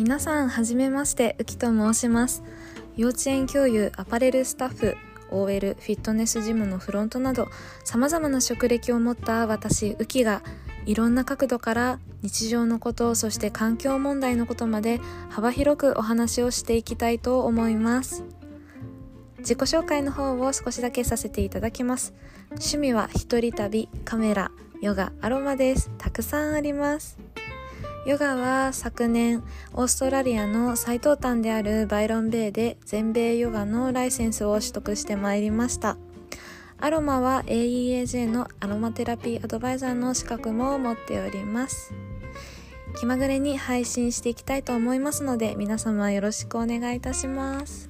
皆さんはじめましてうきと申します。幼稚園教諭アパレルスタッフ OL フィットネスジムのフロントなど様々な職歴を持った私ウキがいろんな角度から日常のことそして環境問題のことまで幅広くお話をしていきたいと思います。自己紹介の方を少しだけさせていただきます。趣味は一人旅カメラヨガアロマです。たくさんあります。ヨガは昨年オーストラリアの最東端であるバイロンベイで全米ヨガのライセンスを取得してまいりました。アロマは AEAJ のアロマテラピーアドバイザーの資格も持っております。気まぐれに配信していきたいと思いますので皆様よろしくお願いいたします。